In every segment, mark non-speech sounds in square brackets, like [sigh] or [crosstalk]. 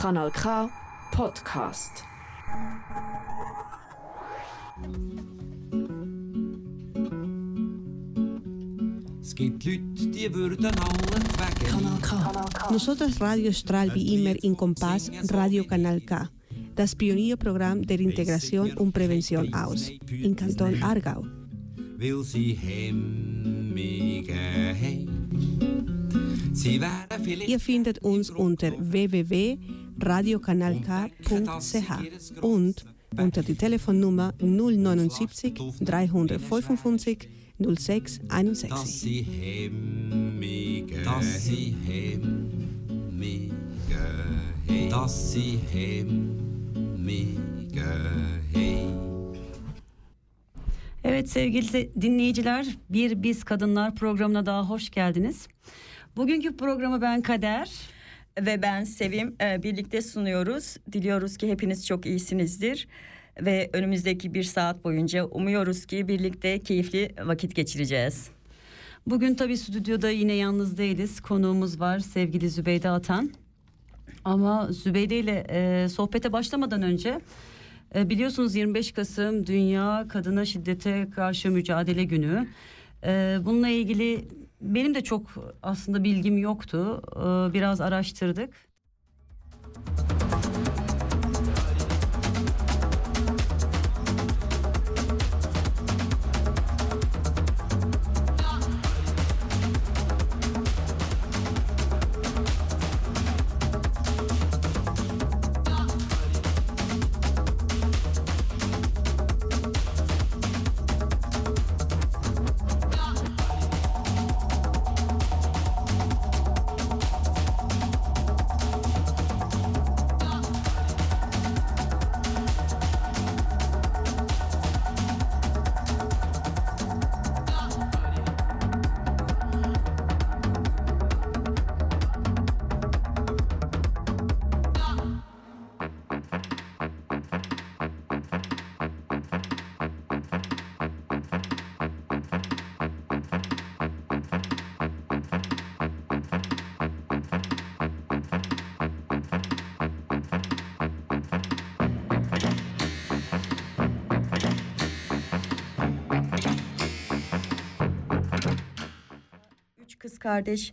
Kanal K Podcast. Es gibt Leute, die würden alle wegen Kanal K. Nosotros Radio Stral wie immer in Kompass Radio Kanal K, das Pionierprogramm der Integration und Prävention aus, in Kanton Aargau. weil sie Hemmige. Sie Ihr findet uns unter www.radiokanalk.ch und unter die Telefonnummer 079 355 06 dass 61. sie Hemmige dass sie Hemmige dass sie Hemmige. Evet sevgili dinleyiciler, bir Biz Kadınlar programına daha hoş geldiniz. Bugünkü programı ben Kader. Ve ben Sevim e, birlikte sunuyoruz. Diliyoruz ki hepiniz çok iyisinizdir ve önümüzdeki bir saat boyunca umuyoruz ki birlikte keyifli vakit geçireceğiz. Bugün tabii stüdyoda yine yalnız değiliz. Konuğumuz var sevgili Zübeyde Atan. Ama Zübeyde ile e, sohbete başlamadan önce e, biliyorsunuz 25 Kasım Dünya Kadına Şiddete Karşı Mücadele Günü. E, bununla ilgili benim de çok aslında bilgim yoktu. E, biraz araştırdık. Kardeş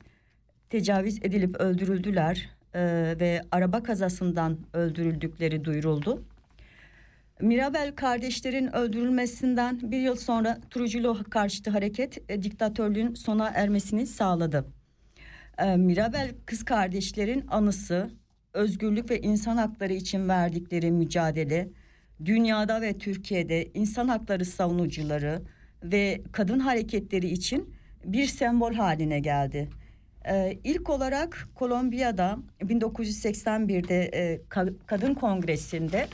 tecavüz edilip öldürüldüler e, ve araba kazasından öldürüldükleri duyuruldu. Mirabel kardeşlerin öldürülmesinden bir yıl sonra Trujillo karşıtı hareket e, diktatörlüğün sona ermesini sağladı. E, Mirabel kız kardeşlerin anısı, özgürlük ve insan hakları için verdikleri mücadele, dünyada ve Türkiye'de insan hakları savunucuları ve kadın hareketleri için bir sembol haline geldi. Ee, ilk olarak Kolombiya'da 1981'de e, Ka- Kadın Kongresi'nde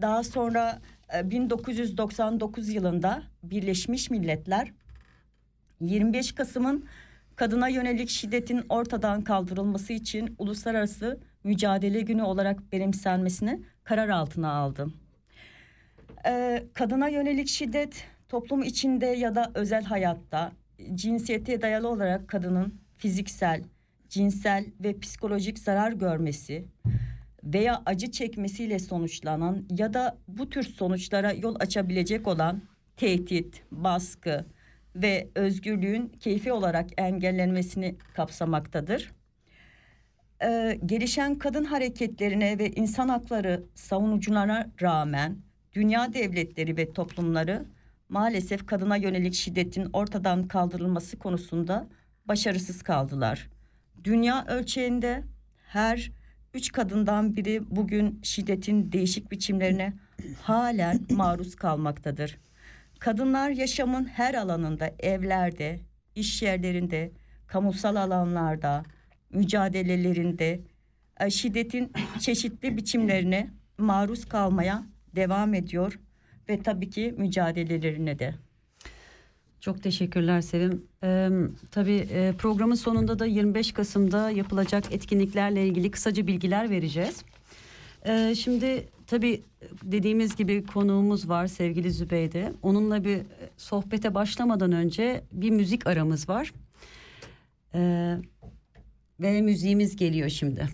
daha sonra e, 1999 yılında Birleşmiş Milletler 25 Kasım'ın kadına yönelik şiddetin ortadan kaldırılması için uluslararası mücadele günü olarak benimsenmesini karar altına aldı. Ee, kadına yönelik şiddet toplum içinde ya da özel hayatta cinsiyete dayalı olarak kadının fiziksel, cinsel ve psikolojik zarar görmesi veya acı çekmesiyle sonuçlanan ya da bu tür sonuçlara yol açabilecek olan tehdit, baskı ve özgürlüğün keyfi olarak engellenmesini kapsamaktadır. Ee, gelişen kadın hareketlerine ve insan hakları savunucularına rağmen dünya devletleri ve toplumları maalesef kadına yönelik şiddetin ortadan kaldırılması konusunda başarısız kaldılar. Dünya ölçeğinde her üç kadından biri bugün şiddetin değişik biçimlerine halen maruz kalmaktadır. Kadınlar yaşamın her alanında, evlerde, iş yerlerinde, kamusal alanlarda, mücadelelerinde e, şiddetin çeşitli biçimlerine maruz kalmaya devam ediyor ve tabii ki mücadelelerine de. Çok teşekkürler Sevim. Ee, tabii e, programın sonunda da 25 Kasım'da yapılacak etkinliklerle ilgili kısaca bilgiler vereceğiz. Ee, şimdi tabii dediğimiz gibi konuğumuz var sevgili Zübeyde. Onunla bir sohbete başlamadan önce bir müzik aramız var. Ee, ve müziğimiz geliyor şimdi.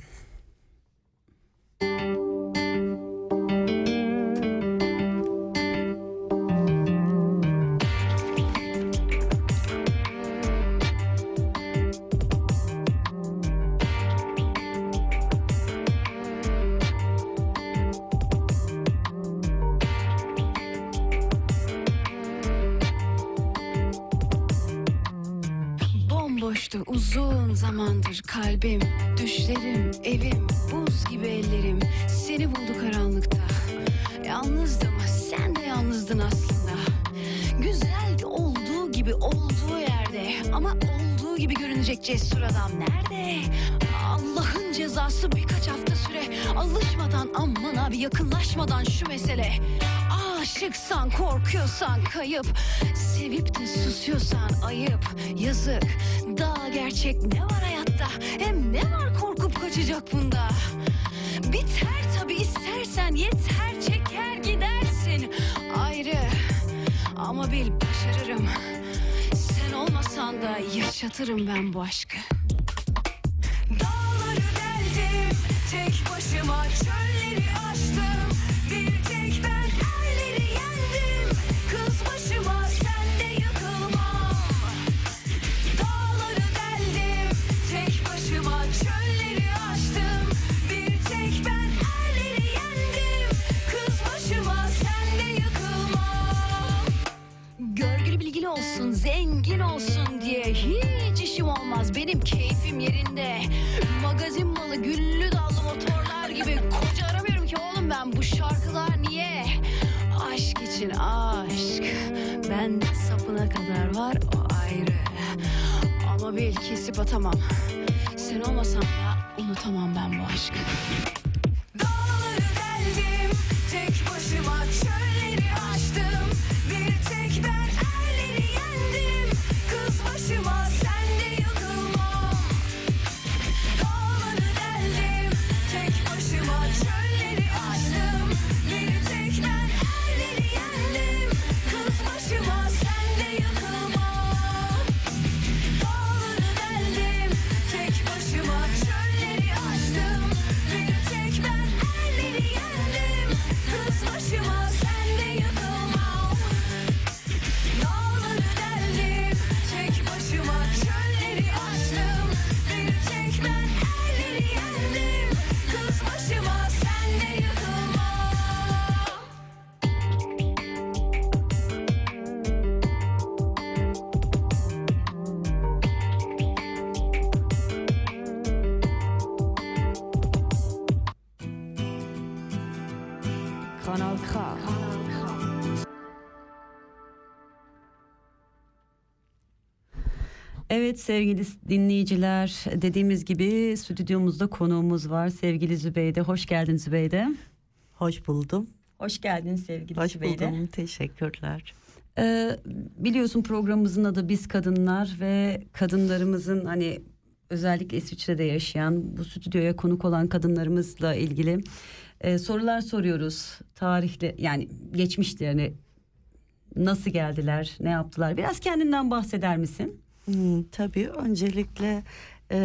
Sen de yalnızdın aslında. Güzeldi olduğu gibi olduğu yerde Ama olduğu gibi görünecek cesur adam nerede? Allah'ın cezası birkaç hafta süre Alışmadan aman abi yakınlaşmadan şu mesele. Aşıksan korkuyorsan kayıp Sevip de susuyorsan ayıp. Yazık daha gerçek ne var hayatta? Hem ne var korkup kaçacak bunda? Biter tabi istersen yeter Ayrı. Ama bil başarırım. Sen olmasan da yaşatırım ben bu aşkı. Dağları deldim tek başıma çölleri aştım Benim keyfim yerinde. Magazin malı, güllü dallı motorlar gibi koca aramıyorum ki oğlum ben. Bu şarkılar niye? Aşk için aşk. Bende sapına kadar var o ayrı. Ama bil kesip atamam. Sen olmasan da unutamam ben bu aşkı. Dağları deldim tek başıma çölleri Evet sevgili dinleyiciler dediğimiz gibi stüdyomuzda konuğumuz var sevgili Zübeyde. Hoş geldin Zübeyde. Hoş buldum. Hoş geldin sevgili Hoş Zübeyde. buldum. Teşekkürler. Ee, biliyorsun programımızın adı Biz Kadınlar ve kadınlarımızın hani özellikle İsviçre'de yaşayan bu stüdyoya konuk olan kadınlarımızla ilgili e, sorular soruyoruz. Tarihle yani geçmişlerini nasıl geldiler, ne yaptılar? Biraz kendinden bahseder misin? Hmm, tabii öncelikle e,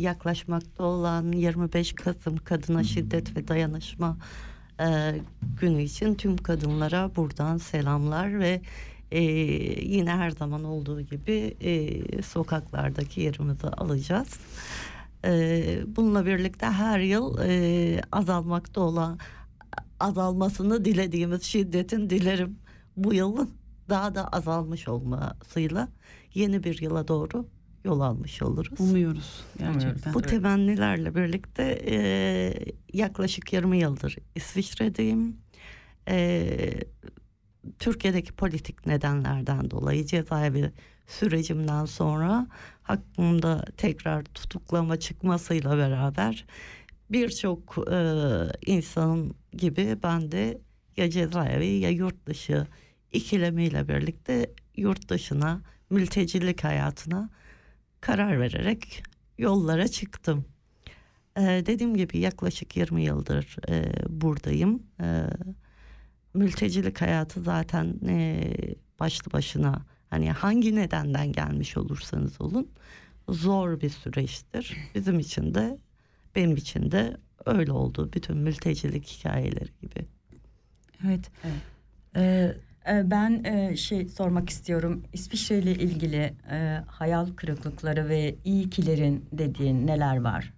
yaklaşmakta olan 25 Kasım Kadına Şiddet ve Dayanışma e, günü için tüm kadınlara buradan selamlar ve e, yine her zaman olduğu gibi e, sokaklardaki yerimizi alacağız. E, bununla birlikte her yıl e, azalmakta olan azalmasını dilediğimiz şiddetin dilerim bu yıl daha da azalmış olmasıyla yeni bir yıla doğru yol almış oluruz. Umuyoruz gerçekten. Bu temennilerle birlikte e, yaklaşık 20 yıldır İsviçre'deyim. E, Türkiye'deki politik nedenlerden dolayı cezaevi sürecimden sonra hakkımda tekrar tutuklama çıkmasıyla beraber birçok e, insanın gibi ben de ya cezaevi ya yurt dışı ikilemiyle birlikte yurt dışına mültecilik hayatına karar vererek yollara çıktım. Ee, dediğim gibi yaklaşık 20 yıldır e, buradayım. Ee, mültecilik hayatı zaten e, başlı başına hani hangi nedenden gelmiş olursanız olun zor bir süreçtir. Bizim için de benim için de öyle oldu. Bütün mültecilik hikayeleri gibi. Evet. Evet. Ee, Ben e, şey sormak istiyorum. İsviçre ile ilgili e, hayal kırıklıkları ve iyi kilerin dediğin neler var?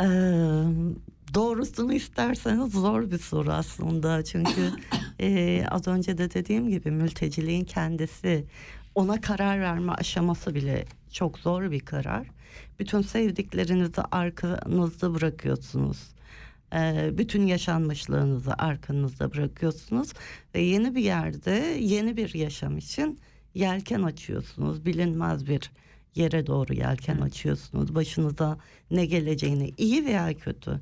Ee, doğrusunu isterseniz zor bir soru aslında çünkü [coughs] e, az önce de dediğim gibi mülteciliğin kendisi ona karar verme aşaması bile çok zor bir karar. Bütün sevdiklerinizi arkanızda bırakıyorsunuz. Ee, bütün yaşanmışlığınızı arkanızda bırakıyorsunuz ve yeni bir yerde yeni bir yaşam için yelken açıyorsunuz. Bilinmez bir yere doğru yelken açıyorsunuz. Başınıza ne geleceğini iyi veya kötü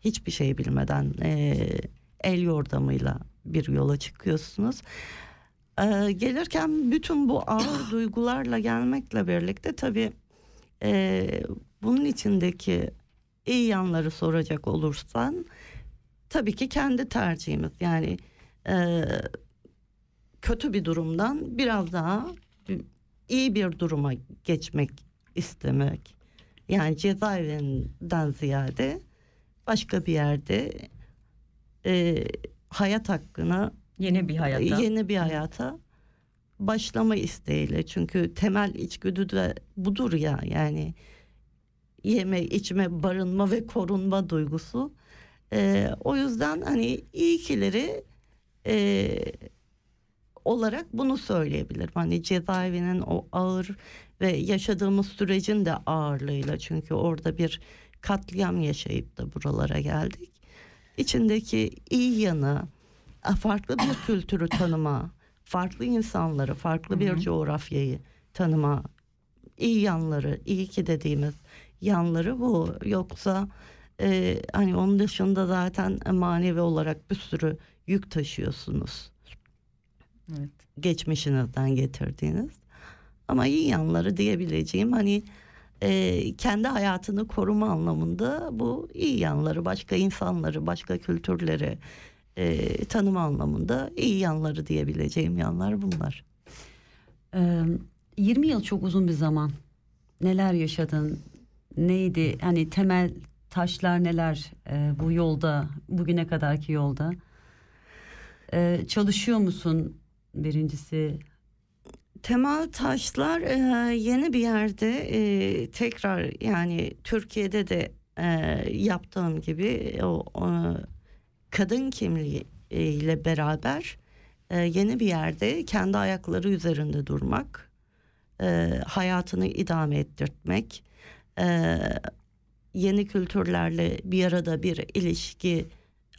hiçbir şey bilmeden eee, el yordamıyla bir yola çıkıyorsunuz. Eee, gelirken bütün bu ağır [coughs] duygularla gelmekle birlikte tabii eee, bunun içindeki iyi yanları soracak olursan tabii ki kendi tercihimiz. Yani eee, kötü bir durumdan biraz daha iyi bir duruma geçmek istemek. Yani cezaevinden ziyade başka bir yerde eee, hayat hakkına Yeni bir hayata. yeni bir hayata başlama isteğiyle. Çünkü temel içgüdü de budur ya yani yeme içme barınma ve korunma duygusu. Ee, o yüzden hani iyi kileri e, olarak bunu söyleyebilirim. Hani cezaevinin o ağır ve yaşadığımız sürecin de ağırlığıyla. Çünkü orada bir katliam yaşayıp da buralara geldik. İçindeki iyi yanı farklı bir [coughs] kültürü tanıma, farklı insanları, farklı bir coğrafyayı tanıma, iyi yanları, iyi ki dediğimiz yanları bu. Yoksa e, hani onun dışında zaten manevi olarak bir sürü yük taşıyorsunuz. Evet. Geçmişinizden getirdiğiniz. Ama iyi yanları diyebileceğim hani e, kendi hayatını koruma anlamında bu iyi yanları, başka insanları, başka kültürleri e, tanıma anlamında iyi yanları diyebileceğim yanlar bunlar. Ee, 20 yıl çok uzun bir zaman. Neler yaşadın? Neydi? Hani temel taşlar neler e, bu yolda, bugüne kadarki yolda? Ee, çalışıyor musun birincisi? Temel taşlar e, yeni bir yerde e, tekrar yani Türkiye'de de e, yaptığım gibi o, o kadın kimliği e, ile beraber e, yeni bir yerde kendi ayakları üzerinde durmak, e, hayatını idame ettirtmek, e, yeni kültürlerle bir arada bir ilişki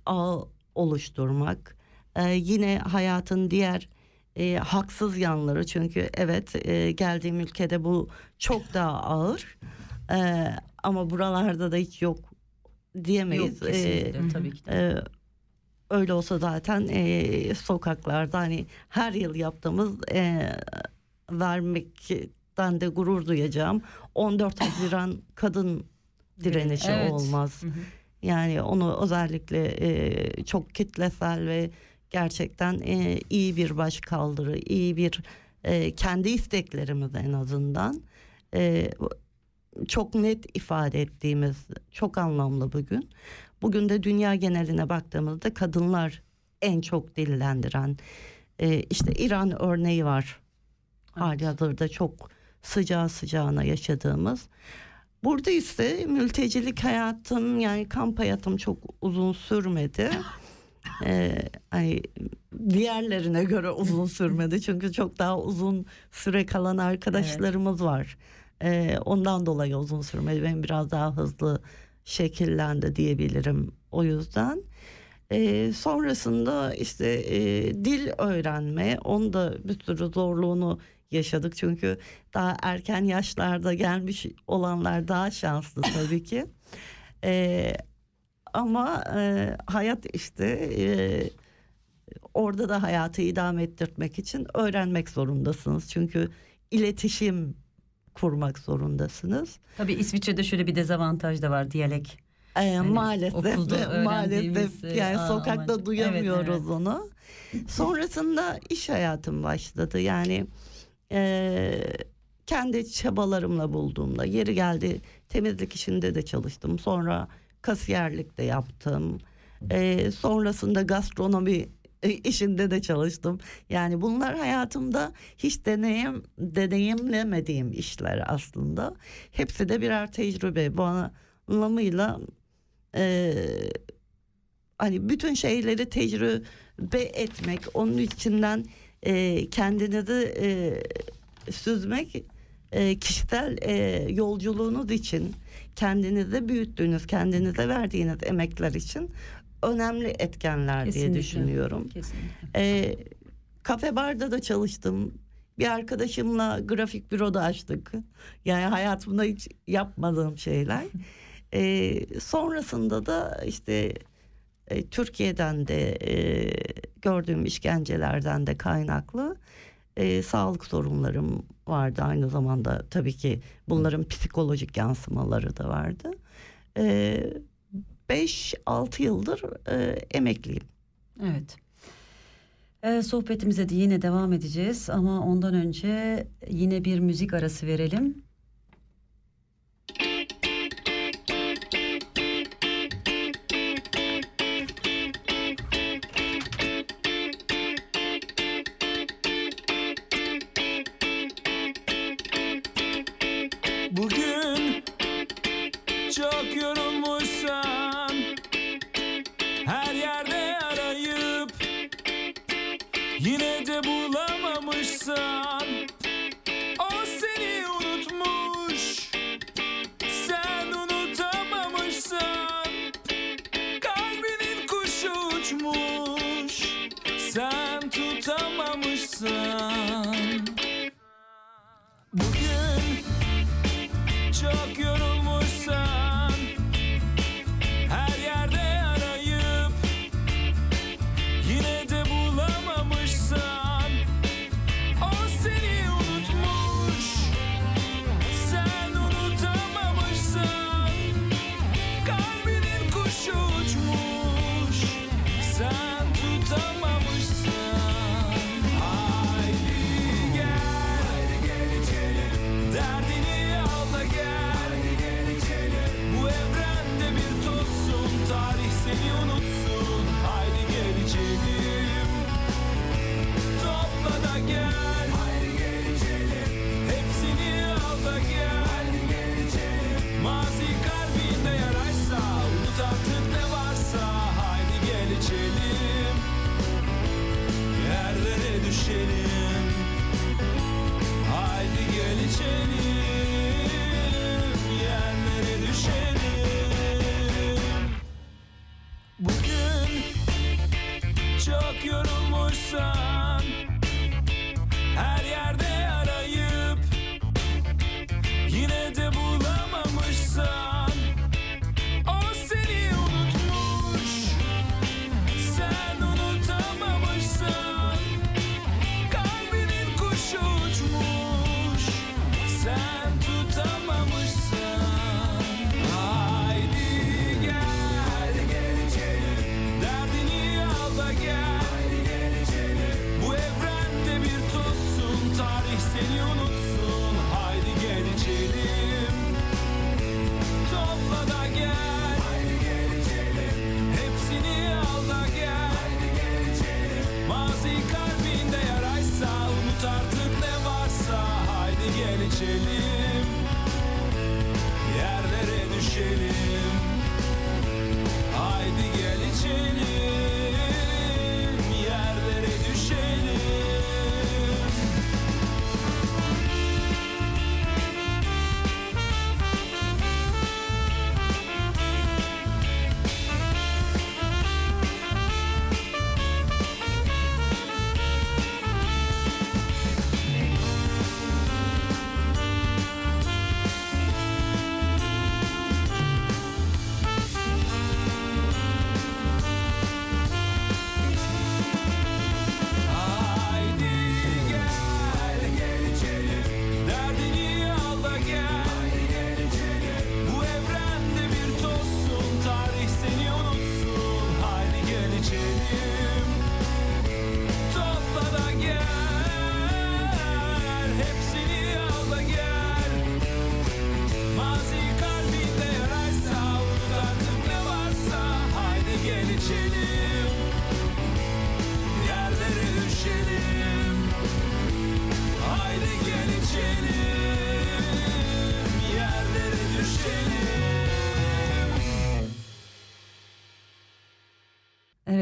ağ oluşturmak, e, yine hayatın diğer e, haksız yanları çünkü evet e, geldiğim ülkede bu çok daha ağır E, ama buralarda da hiç yok diyemeyiz. Yok E, tabii ki de. ee, öyle olsa zaten e, sokaklarda hani her yıl yaptığımız e, vermekten de gurur duyacağım 14 [laughs] Haziran kadın direnişi Evet. olmaz. Hı hı. Yani onu özellikle e, çok kitlesel ve gerçekten e, iyi bir baş kaldırı, iyi bir e, kendi isteklerimiz en azından e, çok net ifade ettiğimiz çok anlamlı bugün. Bugün de dünya geneline baktığımızda kadınlar en çok dillendiren e, işte İran örneği var. Hali hazırda çok sıcağı sıcağına yaşadığımız. Burada ise mültecilik hayatım yani kamp hayatım çok uzun sürmedi. [laughs] Ee, hani diğerlerine göre uzun sürmedi çünkü çok daha uzun süre kalan arkadaşlarımız var. Ee, ondan dolayı uzun sürmedi. Benim biraz daha hızlı şekillendi diyebilirim o yüzden. Ee, sonrasında işte e, dil öğrenme, onun da bir sürü zorluğunu yaşadık çünkü daha erken yaşlarda gelmiş olanlar daha şanslı tabii ki. [laughs] Ee, ama e, hayat işte e, orada da hayatı idame ettirmek için öğrenmek zorundasınız. Çünkü iletişim kurmak zorundasınız. Tabii İsviçre'de şöyle bir dezavantaj da var diyalek. Ee, Hani maalesef okulda [laughs] maalesef öğrendiğimiz, e, yani aa, sokakta amacı. duyamıyoruz Evet, evet. onu. [laughs] Sonrasında iş hayatım başladı. Yani e, kendi çabalarımla bulduğumda yeri geldi temizlik işinde de çalıştım. Sonra kasiyerlik de yaptım. E, sonrasında gastronomi e, işinde de çalıştım. Yani bunlar hayatımda hiç deneyim deneyimlemediğim işler aslında. Hepsi de birer tecrübe. Bu anlamıyla e, hani bütün şeyleri tecrübe etmek, onun içinden e, kendinizi e, süzmek e, kişisel e, yolculuğunuz için kendinize büyüttüğünüz, kendinize verdiğiniz emekler için önemli etkenler diye Kesinlikle. düşünüyorum. Kesinlikle. E, kafe barda da çalıştım. Bir arkadaşımla grafik büroda açtık. Yani hayatımda hiç yapmadığım şeyler. [laughs] E, sonrasında da işte e, Türkiye'den de e, gördüğüm işkencelerden de kaynaklı e, sağlık sorunlarım vardı. Aynı zamanda tabii ki bunların psikolojik yansımaları da vardı. 5-6 yıldır e, emekliyim. Evet. Sohbetimize de yine devam edeceğiz ama ondan önce yine bir müzik arası verelim. You.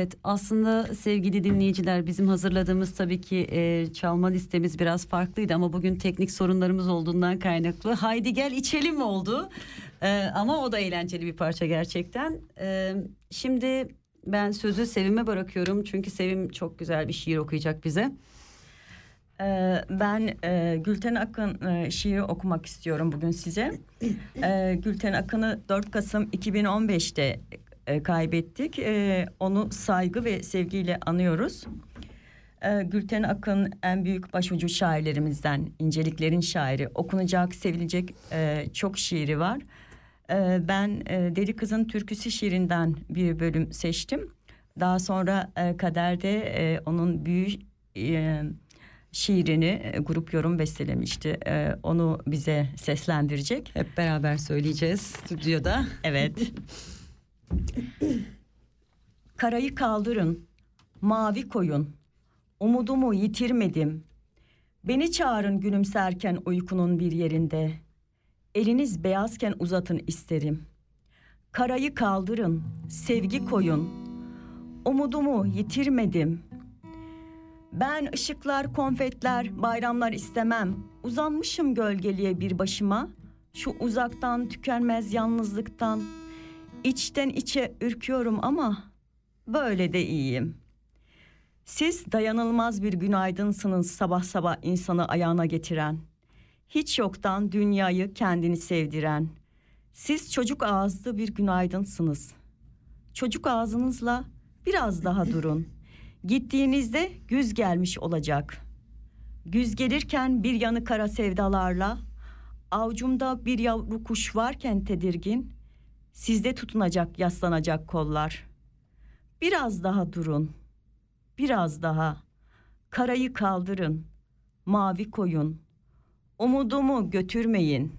Evet aslında sevgili dinleyiciler bizim hazırladığımız tabii ki e, çalma listemiz biraz farklıydı ama bugün teknik sorunlarımız olduğundan kaynaklı haydi gel içelim oldu. E, ama o da eğlenceli bir parça gerçekten. E, şimdi ben sözü Sevim'e bırakıyorum çünkü Sevim çok güzel bir şiir okuyacak bize. Ee, Ben e, Gülten Akın e, şiiri okumak istiyorum bugün size. Gülten Akın'ı 4 Kasım 2015'te e, kaybettik. Ee, Onu saygı ve sevgiyle anıyoruz. Ee, Gülten Akın en büyük başucu şairlerimizden, inceliklerin şairi. Okunacak, sevilecek e, çok şiiri var. Ee, Ben e, Deli Kızın Türküsü şiirinden bir bölüm seçtim. Daha sonra e, Kader'de e, onun büyük... e, şiirini e, grup yorum bestelemişti. E, onu bize seslendirecek. Hep beraber söyleyeceğiz stüdyoda. Evet. [laughs] [clears throat] Karayı kaldırın, mavi koyun. Umudumu yitirmedim. Beni çağırın gülümserken uykunun bir yerinde. Eliniz beyazken uzatın isterim. Karayı kaldırın, sevgi koyun. Umudumu yitirmedim. Ben ışıklar, konfetler, bayramlar istemem. Uzanmışım gölgeliğe bir başıma. Şu uzaktan tükenmez yalnızlıktan. İçten içe ürküyorum ama böyle de iyiyim. Siz dayanılmaz bir günaydınsınız sabah sabah insanı ayağına getiren. Hiç yoktan dünyayı kendini sevdiren. Siz çocuk ağızlı bir günaydınsınız. Çocuk ağzınızla biraz daha durun. Gittiğinizde güz gelmiş olacak. Güz gelirken bir yanı kara sevdalarla, avcumda bir yavru kuş varken tedirgin, sizde tutunacak yaslanacak kollar. Biraz daha durun, biraz daha. Karayı kaldırın, mavi koyun. Umudumu götürmeyin.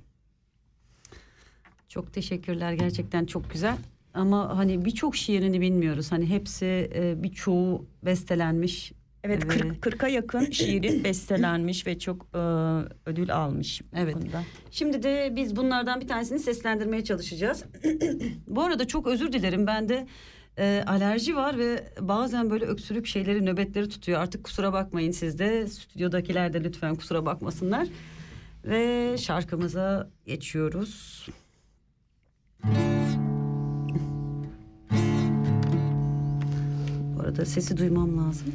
Çok teşekkürler gerçekten çok güzel. Ama hani birçok şiirini bilmiyoruz. Hani hepsi e, birçoğu bestelenmiş. Evet, Ve- 40 40'a yakın şiiri [clears throat] bestelenmiş ve çok e, ödül almış. Evet. konuda. Şimdi de biz bunlardan bir tanesini seslendirmeye çalışacağız. [clears throat] Bu arada çok özür dilerim. Bende e, alerji var ve bazen böyle öksürük şeyleri nöbetleri tutuyor. Artık kusura bakmayın siz de. Stüdyodakiler de lütfen kusura bakmasınlar. Ve şarkımıza geçiyoruz. Bu arada sesi duymam lazım.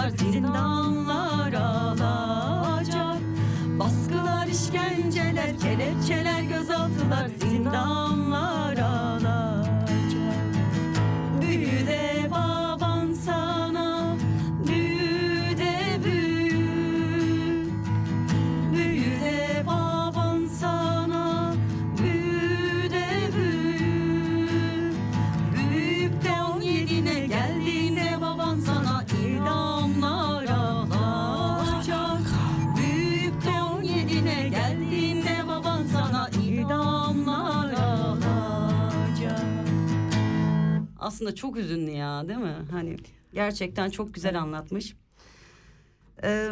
Gözaltılar Zindanlar alacak Baskılar işkenceler Kelepçeler gözaltılar Aslında çok üzünlü ya değil mi? Hani gerçekten çok güzel anlatmış. Ee,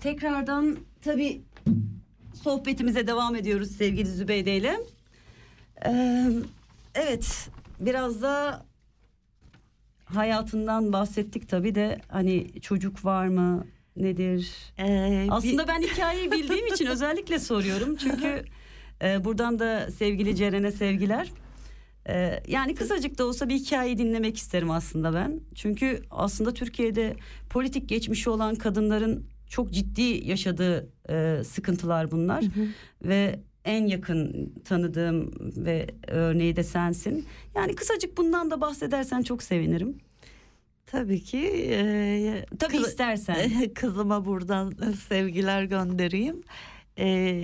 tekrardan tabii sohbetimize devam ediyoruz sevgili Zübeyde ile. Ee, evet biraz da hayatından bahsettik tabii de hani çocuk var mı nedir? Ee, bir- Aslında ben hikayeyi bildiğim için özellikle soruyorum. Çünkü e, buradan da sevgili Ceren'e sevgiler. E, yani kısacık da olsa bir hikayeyi dinlemek isterim aslında ben. Çünkü aslında Türkiye'de politik geçmişi olan kadınların çok ciddi yaşadığı e, sıkıntılar bunlar. Ve en yakın tanıdığım ve örneği de sensin. Yani kısacık bundan da bahsedersen çok sevinirim. tabii ki e, Tabii kız- istersen. [laughs] kızıma buradan sevgiler göndereyim. Ee,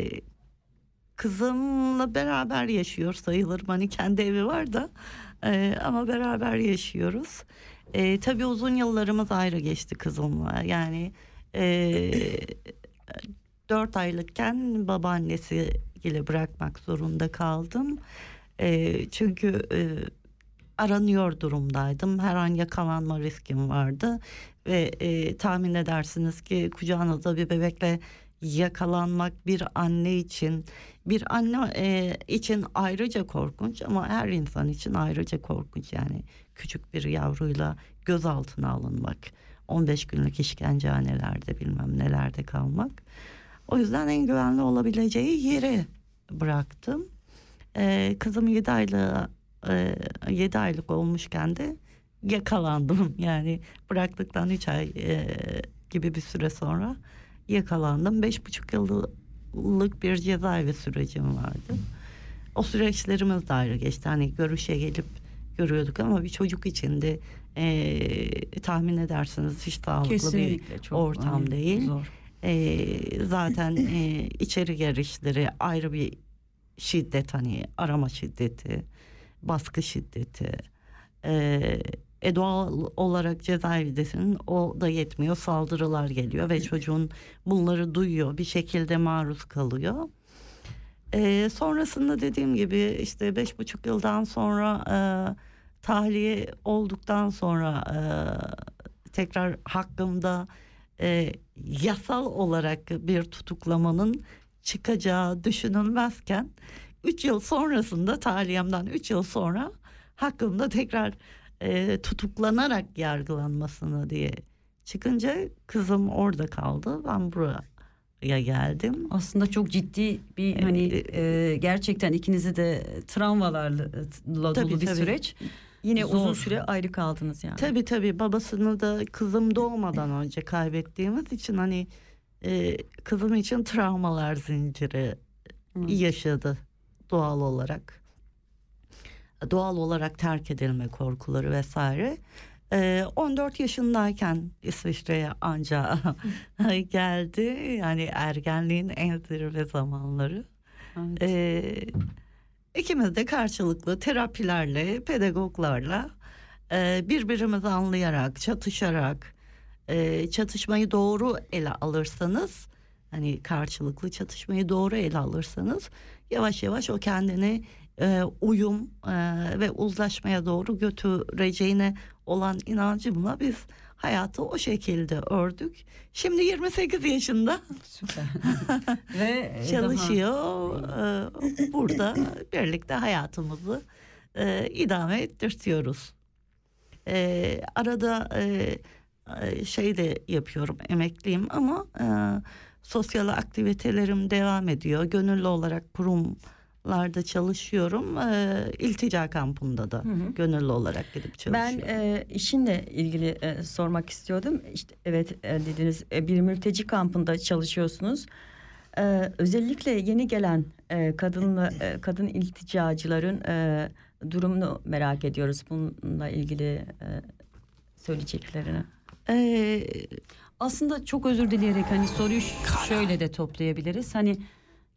kızımla beraber yaşıyor sayılır. Hani kendi evi var da e, ama beraber yaşıyoruz. E, tabii uzun yıllarımız ayrı geçti kızımla. Yani e, [clears throat] 4 aylıkken babaannesi ile bırakmak zorunda kaldım. E, çünkü e, aranıyor durumdaydım. Her an yakalanma riskim vardı ve e, tahmin edersiniz ki kucağınızda bir bebekle yakalanmak bir anne için bir anne e, için ayrıca korkunç ama her insan için ayrıca korkunç. Yani küçük bir yavruyla gözaltına alınmak 15 günlük işkencehanelerde bilmem nelerde kalmak. O yüzden en güvenli olabileceği yere bıraktım. E, kızım 7 aylık 7 aylık olmuşken de yakalandım. [laughs] Yani bıraktıktan 3 ay e, gibi bir süre sonra yakalandım. Beş buçuk yıllık bir cezaevi sürecim vardı. O süreçlerimiz de ayrı geçti. Hani görüşe gelip görüyorduk ama bir çocuk için de e, tahmin edersiniz hiç sağlıklı Kesinlikle bir çok ortam hani, değil. Zor. E, zaten e, içeri girişleri ayrı bir şiddet hani arama şiddeti, baskı şiddeti. E, e doğal olarak cezaevindesin o da yetmiyor saldırılar geliyor ve çocuğun bunları duyuyor bir şekilde maruz kalıyor. E, sonrasında dediğim gibi işte beş buçuk yıldan sonra e, tahliye olduktan sonra e, tekrar hakkımda e, yasal olarak bir tutuklamanın çıkacağı düşünülmezken 3 yıl sonrasında tahliyemden 3 yıl sonra hakkımda tekrar e, tutuklanarak yargılanmasını diye çıkınca kızım orada kaldı. Ben buraya geldim. Aslında çok ciddi bir hani e, gerçekten ikinizi de travmalarla dolu Tabii, bir tabii. süreç. Yine Zor. uzun süre ayrı kaldınız yani. Tabii tabii babasını da kızım doğmadan önce kaybettiğimiz için hani e, kızım için travmalar zinciri yaşadı doğal olarak. Doğal olarak terk edilme korkuları vesaire. E, 14 yaşındayken İsviçre'ye anca [laughs] geldi. Yani ergenliğin en zirve zamanları. Evet. Ee, ikimiz de karşılıklı terapilerle, pedagoglarla e, birbirimizi anlayarak, çatışarak, e, çatışmayı doğru ele alırsanız, hani karşılıklı çatışmayı doğru ele alırsanız, yavaş yavaş o kendini e, uyum e, ve uzlaşmaya doğru götüreceğine olan inancımla biz hayatı o şekilde ördük. Şimdi 28 yaşında Süper. [laughs] Ve e, çalışıyor. Ee, Burada birlikte hayatımızı e, idame ettirtiyoruz. Arada e, şey de yapıyorum, emekliyim ama e, sosyal aktivitelerim devam ediyor. Gönüllü olarak kurumlarda çalışıyorum. E, iltica kampında da gönüllü olarak gidip Ben çalışıyorum. e, işinle ilgili e, sormak istiyordum. İşte evet e, dediniz e, bir mülteci kampında çalışıyorsunuz. E, özellikle yeni gelen e, kadınla e, kadın ilticacıların e, durumunu merak ediyoruz. Bununla ilgili e, söyleyeceklerini. Ee, Aslında çok özür dileyerek hani soruyu ş- şöyle de toplayabiliriz. Hani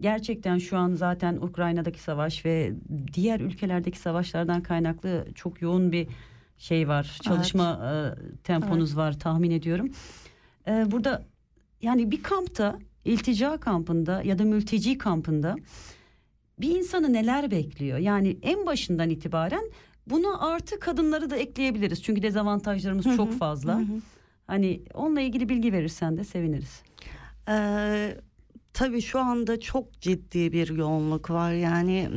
gerçekten şu an zaten Ukrayna'daki savaş ve diğer ülkelerdeki savaşlardan kaynaklı çok yoğun bir şey var. Çalışma e, temponuz var tahmin ediyorum. E, burada yani bir kampta, iltica kampında ya da mülteci kampında bir insanı neler bekliyor? Yani en başından itibaren buna artı kadınları da ekleyebiliriz. Çünkü dezavantajlarımız çok fazla. Hani onunla ilgili bilgi verirsen de seviniriz. Ee, tabii şu anda çok ciddi bir yoğunluk var. Yani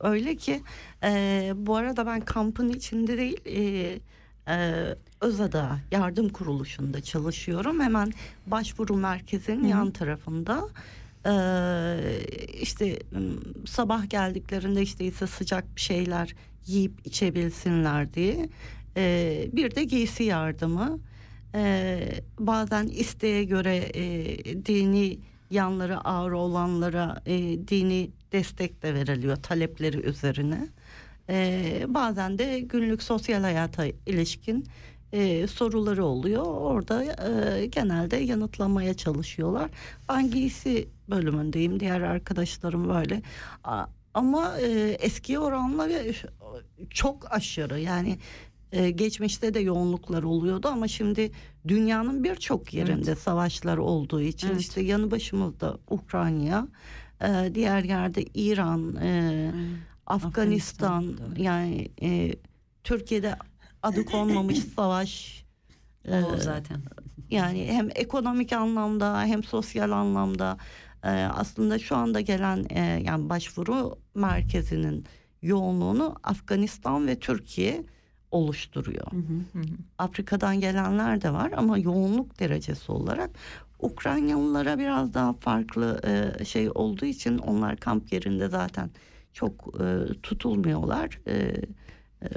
öyle ki e, bu arada ben kampın içinde değil e, e, Özada yardım kuruluşunda çalışıyorum. Hemen başvuru merkezinin yan tarafında. Ee, işte sabah geldiklerinde işte ise sıcak bir şeyler yiyip içebilsinler diye Ee, bir de giysi yardımı. Ee, bazen isteğe göre e, dini yanları ağır olanlara e, dini destek de veriliyor talepleri üzerine. Ee, bazen de günlük sosyal hayata ilişkin e, soruları oluyor. Orada e, genelde yanıtlamaya çalışıyorlar. Ben giysi bölümündeyim. Diğer arkadaşlarım böyle. Ama e, eski oranla bir- çok aşırı yani e, geçmişte de yoğunluklar oluyordu ama şimdi dünyanın birçok yerinde savaşlar olduğu için Evet. işte yanı başımızda Ukrayna, e, diğer yerde İran, e, Afganistan, Afganistan, doğru. yani e, Türkiye'de adı konmamış [clears throat] savaş. e, O zaten. yani hem ekonomik anlamda hem sosyal anlamda e, aslında şu anda gelen e, yani başvuru merkezinin yoğunluğunu Afganistan ve Türkiye oluşturuyor. Hı hı, hı. Afrika'dan gelenler de var ama yoğunluk derecesi olarak Ukraynalılara biraz daha farklı e, şey olduğu için onlar kamp yerinde zaten çok e, tutulmuyorlar. E, e,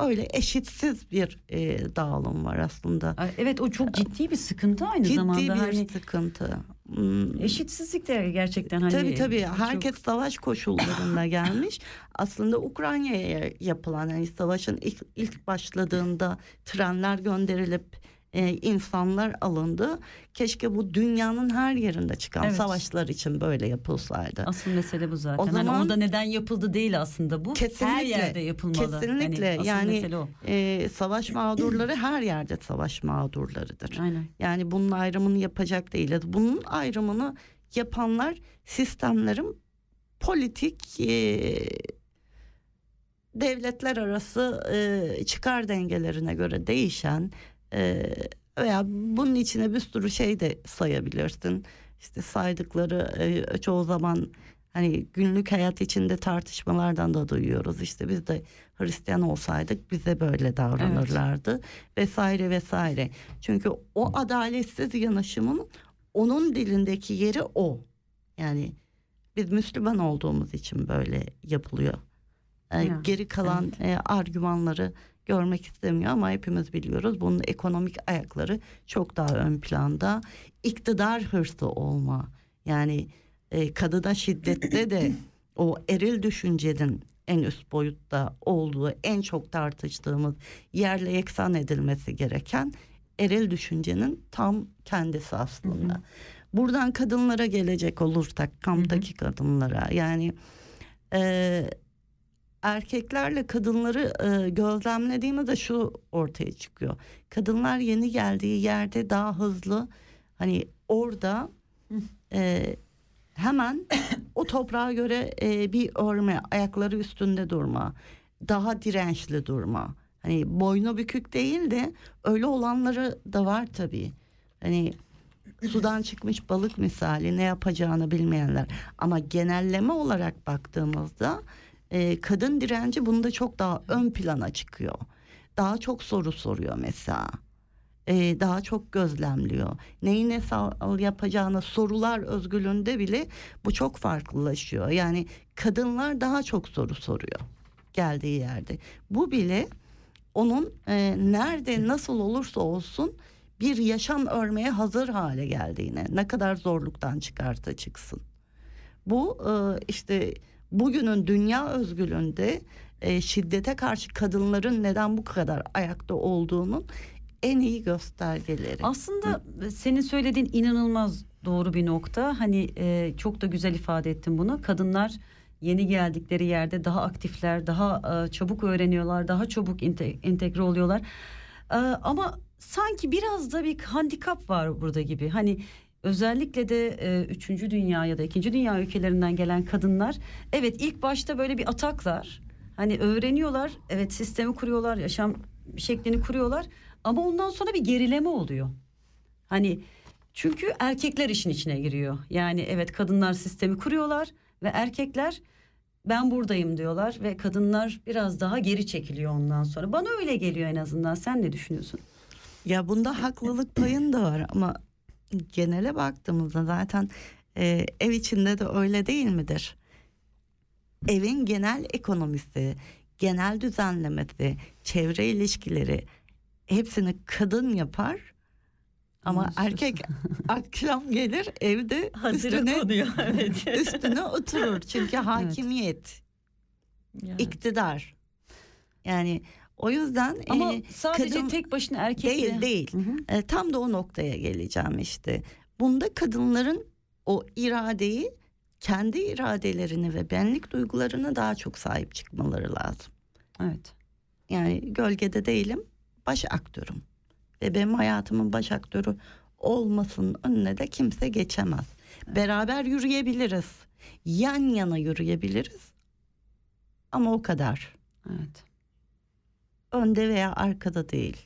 öyle eşitsiz bir e, dağılım var aslında. Evet o çok ciddi bir sıkıntı aynı Ciddi zamanda. bir hani sıkıntı. Hmm. eşitsizlik de gerçekten hani tabii tabii çok- herkes savaş koşullarında [laughs] gelmiş. Aslında Ukrayna'ya yapılan yani savaşın ilk, ilk başladığında trenler gönderilip e, insanlar alındı. Keşke bu dünyanın her yerinde çıkan Evet. savaşlar için böyle yapılsaydı. Asıl mesele bu zaten. O hani zaman- orada neden yapıldı değil aslında bu. Her Kesinlikle, yerde yapılmalı. kesinlikle. Hani asıl Yani- mesele o. E, savaş mağdurları her yerde savaş mağdurlarıdır. Aynen. Yani bunun ayrımını yapacak değiliz. Bunun ayrımını yapanlar sistemlerin politik e, devletler arası e, çıkar dengelerine göre değişen e, veya bunun içine bir sürü şey de sayabilirsin. İşte saydıkları e, çoğu zaman hani günlük hayat içinde tartışmalardan da duyuyoruz. İşte biz de Hristiyan olsaydık bize böyle davranırlardı vesaire vesaire. Çünkü o adaletsiz yanaşımın onun dilindeki yeri o. Yani biz Müslüman olduğumuz için böyle yapılıyor. Ee, Ya, geri kalan e, argümanları görmek istemiyor ama hepimiz biliyoruz bunun ekonomik ayakları çok daha ön planda. İktidar hırsı olma yani e, kadına şiddette de [clears throat] o eril düşüncenin en üst boyutta olduğu en çok tartıştığımız yerle yeksan edilmesi gereken eril düşüncenin tam kendisi aslında. Buradan kadınlara gelecek olursak kamptaki kadınlara yani e, erkeklerle kadınları e, gözlemlediğimizde şu ortaya çıkıyor. Kadınlar yeni geldiği yerde daha hızlı hani orada e, hemen o toprağa göre e, bir örme, ayakları üstünde durma, daha dirençli durma. Hani boynu bükük değil de öyle olanları da var tabii. Hani sudan çıkmış balık misali ne yapacağını bilmeyenler. Ama genelleme olarak baktığımızda e, kadın direnci bunda çok daha ön plana çıkıyor. Daha çok soru soruyor mesela. E, daha çok gözlemliyor. Neyi ne sa- yapacağını sorular özgürlüğünde bile bu çok farklılaşıyor. Yani kadınlar daha çok soru soruyor geldiği yerde. Bu bile onun e, nerede nasıl olursa olsun bir yaşam örmeye hazır hale geldiğine ne kadar zorluktan çıkarsa çıksın. Bu e, işte bugünün dünya özgürlüğünde e, şiddete karşı kadınların neden bu kadar ayakta olduğunun en iyi göstergeleri. Aslında senin söylediğin inanılmaz doğru bir nokta. Hani e, çok da güzel ifade ettin bunu. Kadınlar yeni geldikleri yerde daha aktifler, daha e, çabuk öğreniyorlar, daha çabuk entegre oluyorlar. E, ama sanki biraz da bir handikap var burada gibi. Hani özellikle de e, üçüncü dünya ya da ikinci dünya ülkelerinden gelen kadınlar evet ilk başta böyle bir ataklar. Hani öğreniyorlar, evet sistemi kuruyorlar, yaşam şeklini kuruyorlar ama ondan sonra bir gerileme oluyor. Hani Çünkü erkekler işin içine giriyor. Yani evet kadınlar sistemi kuruyorlar ve erkekler ben buradayım diyorlar ve kadınlar biraz daha geri çekiliyor ondan sonra. Bana öyle geliyor en azından. Sen ne düşünüyorsun? Ya bunda haklılık payın da var ama genele baktığımızda zaten e, ev içinde de öyle değil midir? Evin genel ekonomisi, genel düzenlemesi, çevre ilişkileri hepsini kadın yapar. Ama erkek [laughs] akşam gelir evde üstüne, konuyor. [laughs] evet. üstüne oturur. Çünkü hakimiyet, Yani. iktidar. Yani o yüzden Ama e, sadece kadın- tek başına erkek değil değil. Hı hı. E, tam da o noktaya geleceğim işte. Bunda kadınların o iradeyi kendi iradelerini ve benlik duygularına daha çok sahip çıkmaları lazım. Evet. Yani gölgede değilim, baş aktörüm. Ve benim hayatımın baş aktörü olmasının önüne de kimse geçemez. Beraber yürüyebiliriz. Yan yana yürüyebiliriz. Ama o kadar. Evet. Önde veya arkada değil.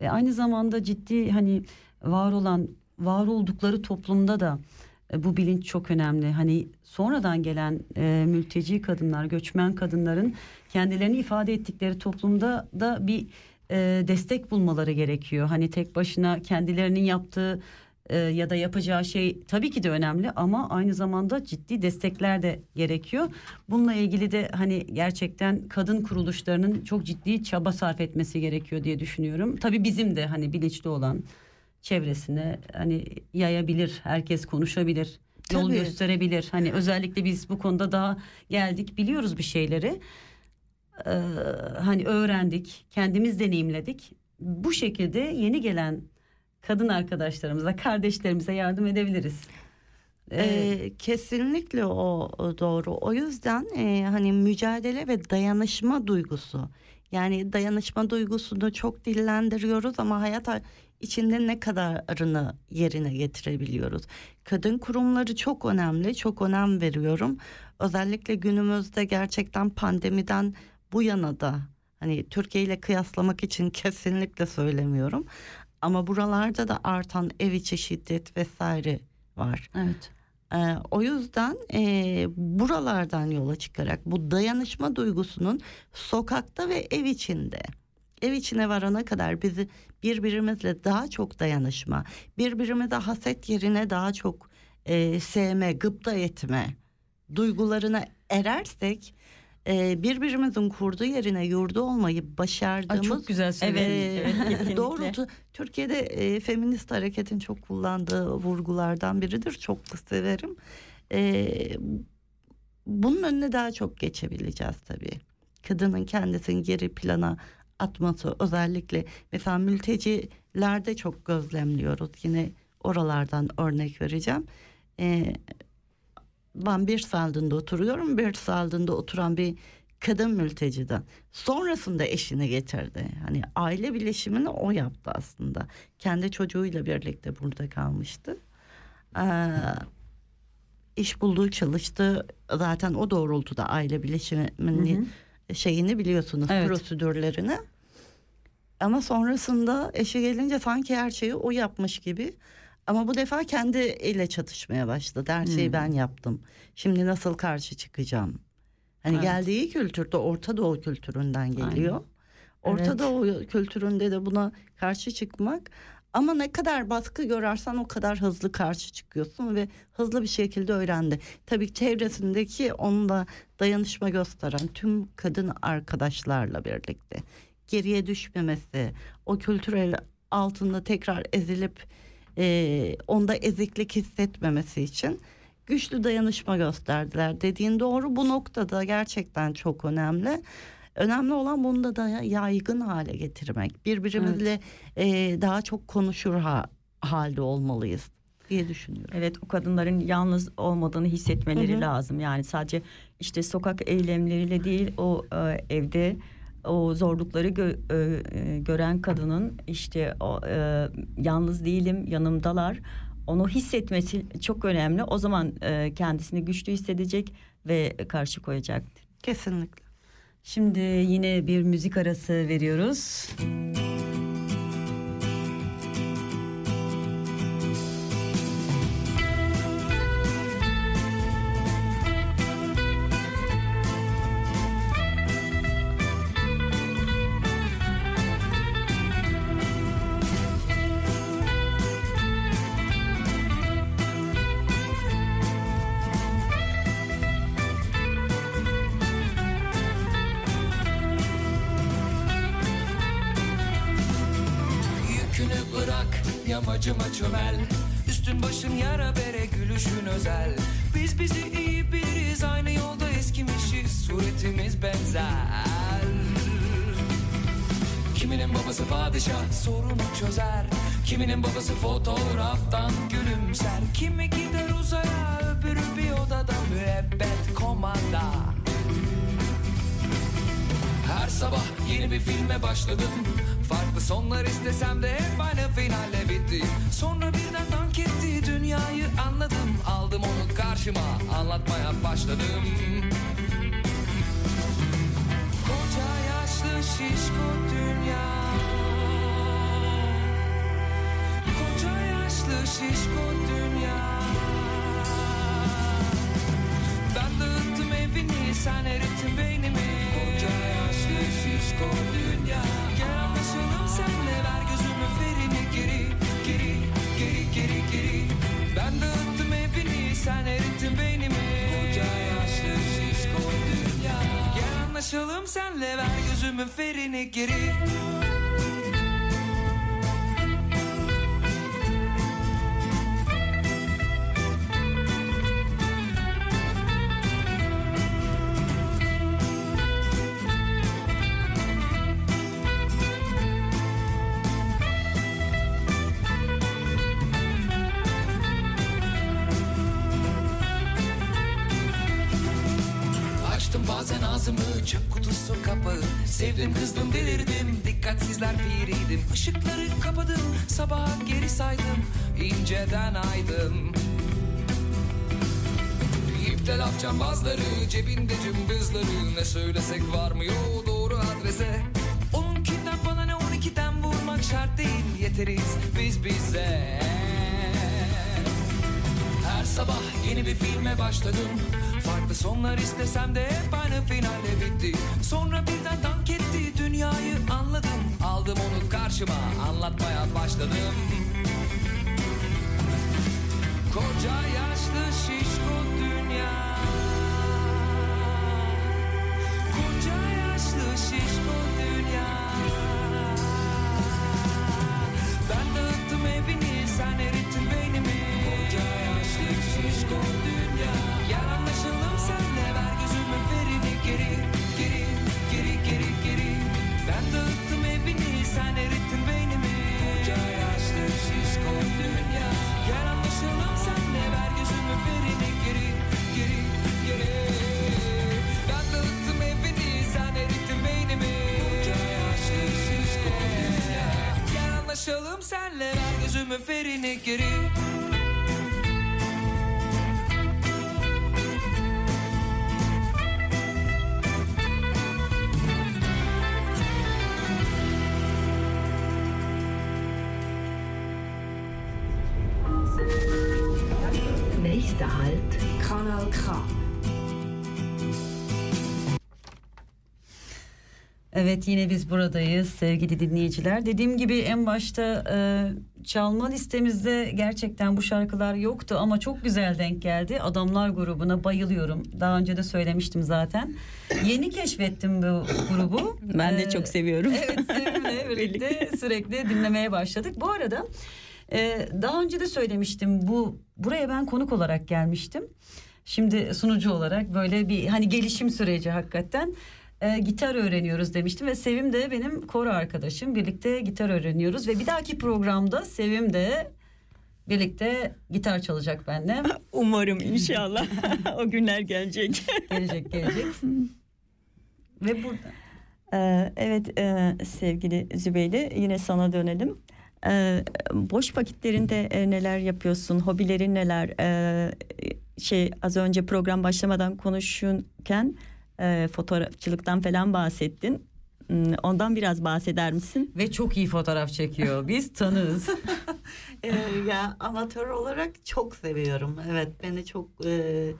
Ve aynı zamanda ciddi hani var olan var oldukları toplumda da e, bu bilinç çok önemli. Hani sonradan gelen e, mülteci kadınlar, göçmen kadınların kendilerini ifade ettikleri toplumda da bir e, destek bulmaları gerekiyor. Hani tek başına kendilerinin yaptığı e, ya da yapacağı şey tabii ki de önemli ama aynı zamanda ciddi destekler de gerekiyor. Bununla ilgili de hani gerçekten kadın kuruluşlarının çok ciddi çaba sarf etmesi gerekiyor diye düşünüyorum. Tabii bizim de hani bilinçli olan çevresine hani yayabilir, herkes konuşabilir, yol Tabii. gösterebilir. Hani özellikle biz bu konuda daha geldik, biliyoruz bir şeyleri. Ee, hani öğrendik, kendimiz deneyimledik. Bu şekilde yeni gelen kadın arkadaşlarımıza, kardeşlerimize yardım edebiliriz. Ee, Ee, kesinlikle o, o doğru. O yüzden e, hani mücadele ve dayanışma duygusu. Yani dayanışma duygusunu çok dillendiriyoruz ama hayat içinde ne kadarını yerine getirebiliyoruz. Kadın kurumları çok önemli, çok önem veriyorum. Özellikle günümüzde gerçekten pandemiden bu yana da hani Türkiye ile kıyaslamak için [laughs] kesinlikle söylemiyorum. Ama buralarda da artan ev içi şiddet vesaire var. evet. Ee, o yüzden e, buralardan yola çıkarak bu dayanışma duygusunun sokakta ve ev içinde ev içine varana kadar bizi birbirimizle daha çok dayanışma, birbirimize haset yerine daha çok e, sevme, gıpta etme duygularına erersek e, birbirimizin kurduğu yerine yurdu olmayı Ay, başardığımız çok güzel söyledin. ee, Evet, [laughs] kesinlikle. doğrultu Türkiye'de e, feminist hareketin çok kullandığı vurgulardan biridir. Çok severim. E, bunun önüne daha çok geçebileceğiz tabii. Kadının kendisini geri plana atması özellikle mesela mültecilerde çok gözlemliyoruz. Yine oralardan örnek vereceğim. E, ben bir saldığında oturuyorum. Bir saldığında oturan bir kadın mülteciden. Sonrasında eşini getirdi. Hani aile bileşimini o yaptı aslında. Kendi çocuğuyla birlikte burada kalmıştı. Ee, iş bulduğu çalıştı. Zaten o doğrultuda aile bileşiminin şeyini biliyorsunuz Evet. prosedürlerini. Ama sonrasında eşi gelince sanki her şeyi o yapmış gibi. Ama bu defa kendi ile çatışmaya başladı. Her şeyi Hmm. ben yaptım. Şimdi nasıl karşı çıkacağım? Hani Evet. geldiği kültürde Orta Doğu kültüründen geliyor. Orta Evet. Doğu kültüründe de buna karşı çıkmak ama ne kadar baskı görersen o kadar hızlı karşı çıkıyorsun ve hızlı bir şekilde öğrendi. Tabii çevresindeki onunla dayanışma gösteren tüm kadın arkadaşlarla birlikte geriye düşmemesi, o kültürel altında tekrar ezilip e, onda eziklik hissetmemesi için güçlü dayanışma gösterdiler. Dediğin doğru bu noktada gerçekten çok önemli. Önemli olan bunu da daha yaygın hale getirmek. Birbirimizle e, daha çok konuşur ha, halde olmalıyız diye düşünüyorum. Evet o kadınların yalnız olmadığını hissetmeleri Hı hı. lazım. Yani sadece işte sokak eylemleriyle değil o e, evde o zorlukları gö- e, e, gören kadının işte o e, yalnız değilim yanımdalar. Onu hissetmesi çok önemli. O zaman e, kendisini güçlü hissedecek ve karşı koyacak. Kesinlikle. Şimdi yine bir müzik arası veriyoruz. Sabah yeni bir filme başladım. Farklı sonlar istesem de hep aynı finalle bitti. Sonra birden dank etti dünyayı anladım. Aldım onu karşıma anlatmaya başladım. Koca yaşlı şişko dünya. Koca yaşlı şişko dünya. Ben dağıttım evini sen erittin beynimi. Koca şişko dünya Gel anlaşalım senle ver gözümün ferini geri. Geri geri geri geri Ben dağıttım evini sen erittin beynimi Koca yaşlı şişko dünya Gel anlaşalım senle ver gözümün ferini geri Sevdim kızdım delirdim. Dikkatsizler piriydim. Işıkları kapadım sabaha geri saydım. İnceden aydım. İpte laf cambazları cebinde cımbızları. Ne söylesek varmıyor doğru adrese. Onunkinden bana ne on ikiden vurmak şart değil. Yeteriz biz bize. Her sabah yeni bir filme başladım. Farklı sonlar istesem de hep aynı finalle bitti. Sonra birden anlatmaya başladım. Koca yaşlı şişko dünya. Koca yaşlı şişko dünya. Ben dağıttım evini sen erittin beynimi. Koca yaşlı şişko dünya. Gel anlaşalım senle ver gözümün ferini. Geri Geri geri geri geri. Ben dağıttım evini sen erittin beynimi anlaşalım senle ver gözümün ferini geri Evet yine biz buradayız sevgili dinleyiciler. Dediğim gibi en başta e, çalma listemizde gerçekten bu şarkılar yoktu ama çok güzel denk geldi. Adamlar grubuna bayılıyorum. Daha önce de söylemiştim zaten. Yeni keşfettim bu grubu. Ben de Ee, çok seviyorum. Evet Sevim'le [laughs] birlikte sürekli dinlemeye başladık. Bu arada e, daha önce de söylemiştim bu buraya ben konuk olarak gelmiştim. Şimdi sunucu olarak böyle bir hani gelişim süreci hakikaten. E, gitar öğreniyoruz demiştim ve Sevim de benim koro arkadaşım. Birlikte gitar öğreniyoruz ve bir dahaki programda Sevim de birlikte gitar çalacak benimle. [laughs] Umarım inşallah [laughs] o günler gelecek. [laughs] gelecek gelecek. ve burada Ee, evet e, sevgili Zübeyde yine sana dönelim. Ee, boş vakitlerinde e, neler yapıyorsun? Hobilerin neler? Ee, şey az önce program başlamadan konuşurken e, fotoğrafçılıktan falan bahsettin. Hmm, Ondan biraz bahseder misin? ve çok iyi fotoğraf çekiyor. Biz tanığız. [laughs] Ee, ya amatör olarak çok seviyorum. Evet beni çok e,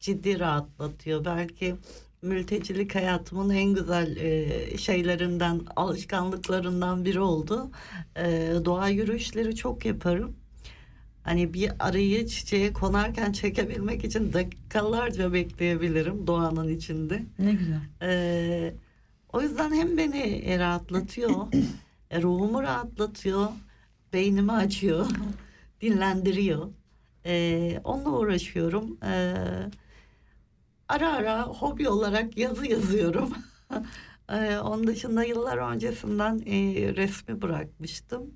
ciddi rahatlatıyor. Belki mültecilik hayatımın en güzel e, şeylerinden, alışkanlıklarından biri oldu. E, doğa yürüyüşleri çok yaparım. Hani bir arıyı çiçeğe konarken çekebilmek için dakikalarca bekleyebilirim doğanın içinde. ne güzel. Ee, o yüzden hem beni rahatlatıyor, e, ruhumu rahatlatıyor. beynimi açıyor, [laughs] dinlendiriyor. Ee, onunla uğraşıyorum. Ee, ara ara hobi olarak yazı yazıyorum. [laughs] ee, onun dışında yıllar öncesinden e, resmi bırakmıştım.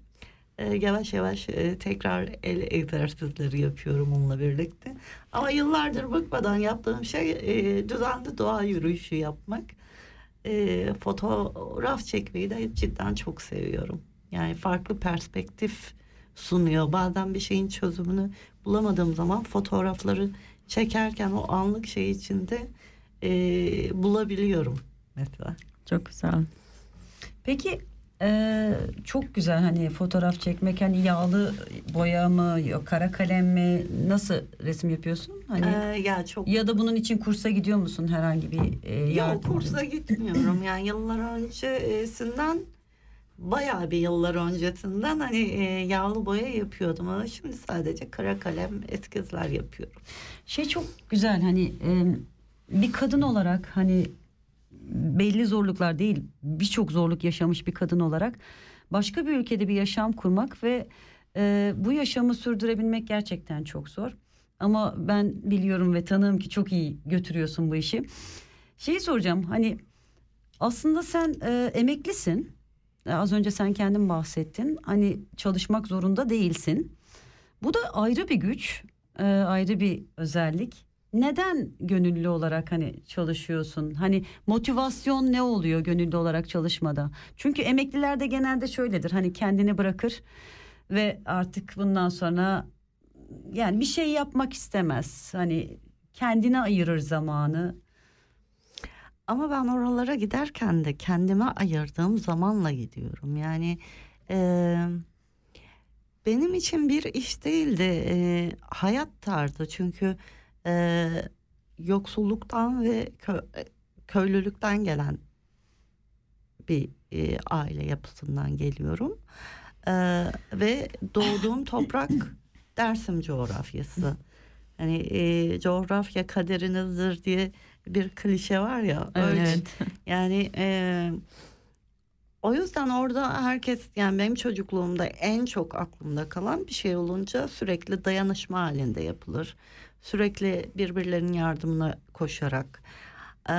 Ee, yavaş yavaş e, tekrar el egzersizleri yapıyorum onunla birlikte. Ama yıllardır bıkmadan yaptığım şey e, düzenli doğa yürüyüşü yapmak. E, fotoğraf çekmeyi de cidden çok seviyorum. Yani farklı perspektif sunuyor. Bazen bir şeyin çözümünü bulamadığım zaman fotoğrafları çekerken o anlık şey içinde e, bulabiliyorum mesela. Çok güzel. Peki e, çok güzel hani fotoğraf çekmek hani yağlı boya mı kara kalem mi nasıl resim yapıyorsun? Hani Ee, ya çok ya da bunun için kursa gidiyor musun herhangi bir e, Yok kursa gitmiyorum [laughs] yani yıllar öncesinden bayağı bir yıllar öncesinden hani e, yağlı boya yapıyordum ama şimdi sadece kara kalem eskizler yapıyorum. Şey çok güzel hani e, bir kadın olarak hani belli zorluklar değil birçok zorluk yaşamış bir kadın olarak başka bir ülkede bir yaşam kurmak ve e, bu yaşamı sürdürebilmek gerçekten çok zor. Ama ben biliyorum ve tanığım ki çok iyi götürüyorsun bu işi. Şeyi soracağım hani aslında sen e, emeklisin. E, Az önce sen kendin bahsettin. Hani çalışmak zorunda değilsin. Bu da ayrı bir güç, e, ayrı bir özellik. Neden gönüllü olarak hani çalışıyorsun? Hani motivasyon ne oluyor gönüllü olarak çalışmada? Çünkü emeklilerde genelde şöyledir. Hani kendini bırakır ve artık bundan sonra yani bir şey yapmak istemez. Hani kendine ayırır zamanı. Ama ben oralara giderken de kendime ayırdığım zamanla gidiyorum. Yani e, benim için bir iş değildi e, hayat tarzı çünkü e, yoksulluktan ve kö- köylülükten gelen bir e, aile yapısından geliyorum. E, ve doğduğum [laughs] toprak Dersim coğrafyası. Hani e, coğrafya kaderinizdir diye bir klişe var ya. öyle. [laughs] Yani e, o yüzden orada herkes yani benim çocukluğumda en çok aklımda kalan bir şey olunca sürekli dayanışma halinde yapılır. Sürekli birbirlerinin yardımına koşarak. E,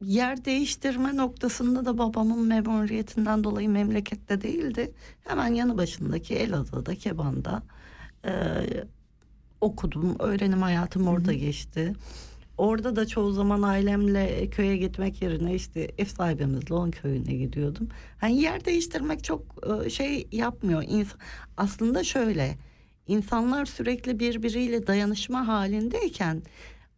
yer değiştirme noktasında da babamın memuriyetinden dolayı memlekette değildi. Hemen yanı başındaki Elazığ'da, Keban'da e, okudum. Öğrenim hayatım orada geçti. Orada da çoğu zaman ailemle köye gitmek yerine işte ev sahibimizle onun köyüne gidiyordum. Hani yer değiştirmek çok şey yapmıyor. İns- aslında şöyle insanlar sürekli birbiriyle dayanışma halindeyken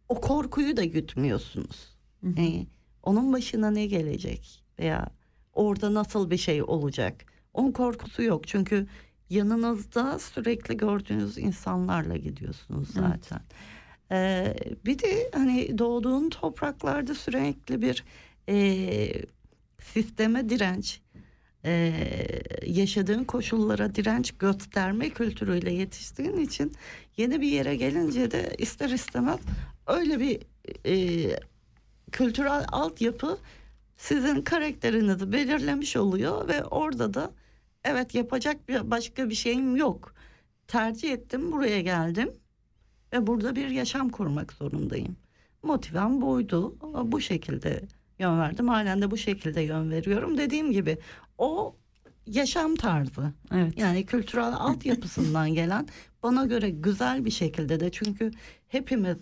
o korkuyu da gütmüyorsunuz. Yani onun başına ne gelecek veya orada nasıl bir şey olacak? Onun korkusu yok çünkü yanınızda sürekli gördüğünüz insanlarla gidiyorsunuz zaten. Ee, bir de hani doğduğun topraklarda sürekli bir e, sisteme direnç, e, yaşadığın koşullara direnç gösterme kültürüyle yetiştiğin için yeni bir yere gelince de ister istemez öyle bir e, kültürel altyapı sizin karakterinizi belirlemiş oluyor ve orada da evet yapacak bir başka bir şeyim yok. Tercih ettim buraya geldim ve burada bir yaşam kurmak zorundayım. Motivem buydu. Bu şekilde yön verdim. Halen de bu şekilde yön veriyorum. Dediğim gibi o yaşam tarzı. Evet. Yani kültürel altyapısından gelen bana göre güzel bir şekilde de çünkü hepimiz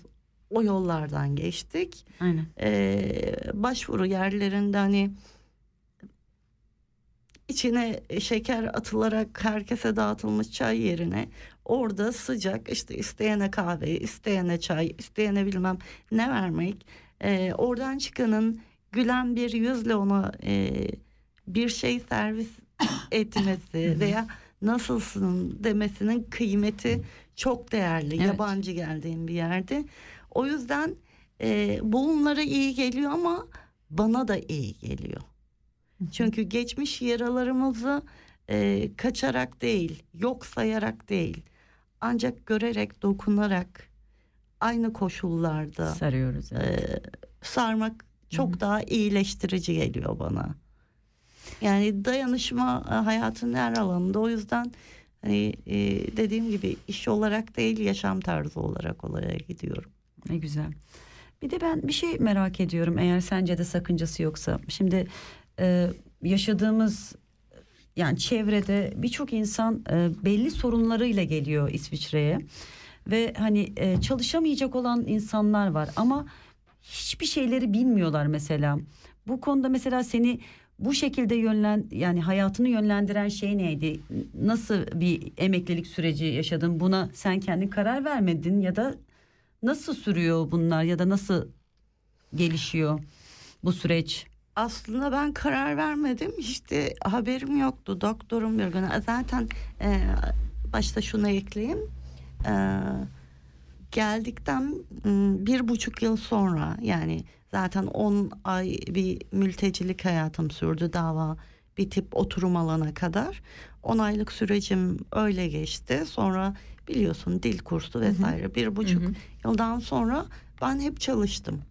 o yollardan geçtik. Aynen. Ee, başvuru yerlerinde hani içine şeker atılarak herkese dağıtılmış çay yerine orada sıcak işte isteyene kahve, isteyene çay, isteyene bilmem ne vermek. Ee, oradan çıkanın gülen bir yüzle ona e, bir şey servis etmesi veya nasılsın demesinin kıymeti çok değerli. Evet. Yabancı geldiğim bir yerde. O yüzden e, bu onlara iyi geliyor ama bana da iyi geliyor. Çünkü geçmiş yaralarımızı e, kaçarak değil, yok sayarak değil, ancak görerek, dokunarak aynı koşullarda Sarıyoruz. Evet. e, sarmak çok daha iyileştirici geliyor bana. Yani dayanışma e, hayatın her alanında o yüzden hani e, dediğim gibi iş olarak değil yaşam tarzı olarak oraya gidiyorum. Ne güzel. Bir de ben bir şey merak ediyorum eğer sence de sakıncası yoksa. Şimdi e, yaşadığımız yani çevrede birçok insan e, belli sorunlarıyla geliyor İsviçre'ye ve hani e, çalışamayacak olan insanlar var ama hiçbir şeyleri bilmiyorlar mesela. Bu konuda mesela seni bu şekilde yönlen yani hayatını yönlendiren şey neydi? Nasıl bir emeklilik süreci yaşadın? Buna sen kendin karar vermedin ya da nasıl sürüyor bunlar ya da nasıl gelişiyor bu süreç? Aslında ben karar vermedim. İşte haberim yoktu. Doktorum bir gün. Zaten e, başta şunu ekleyeyim. E, geldikten m, bir buçuk yıl sonra yani zaten 10 ay bir mültecilik hayatım sürdü dava bitip oturum alana kadar. 10 aylık sürecim öyle geçti. Sonra biliyorsun dil kursu vesaire bir buçuk yıldan sonra ben hep çalıştım.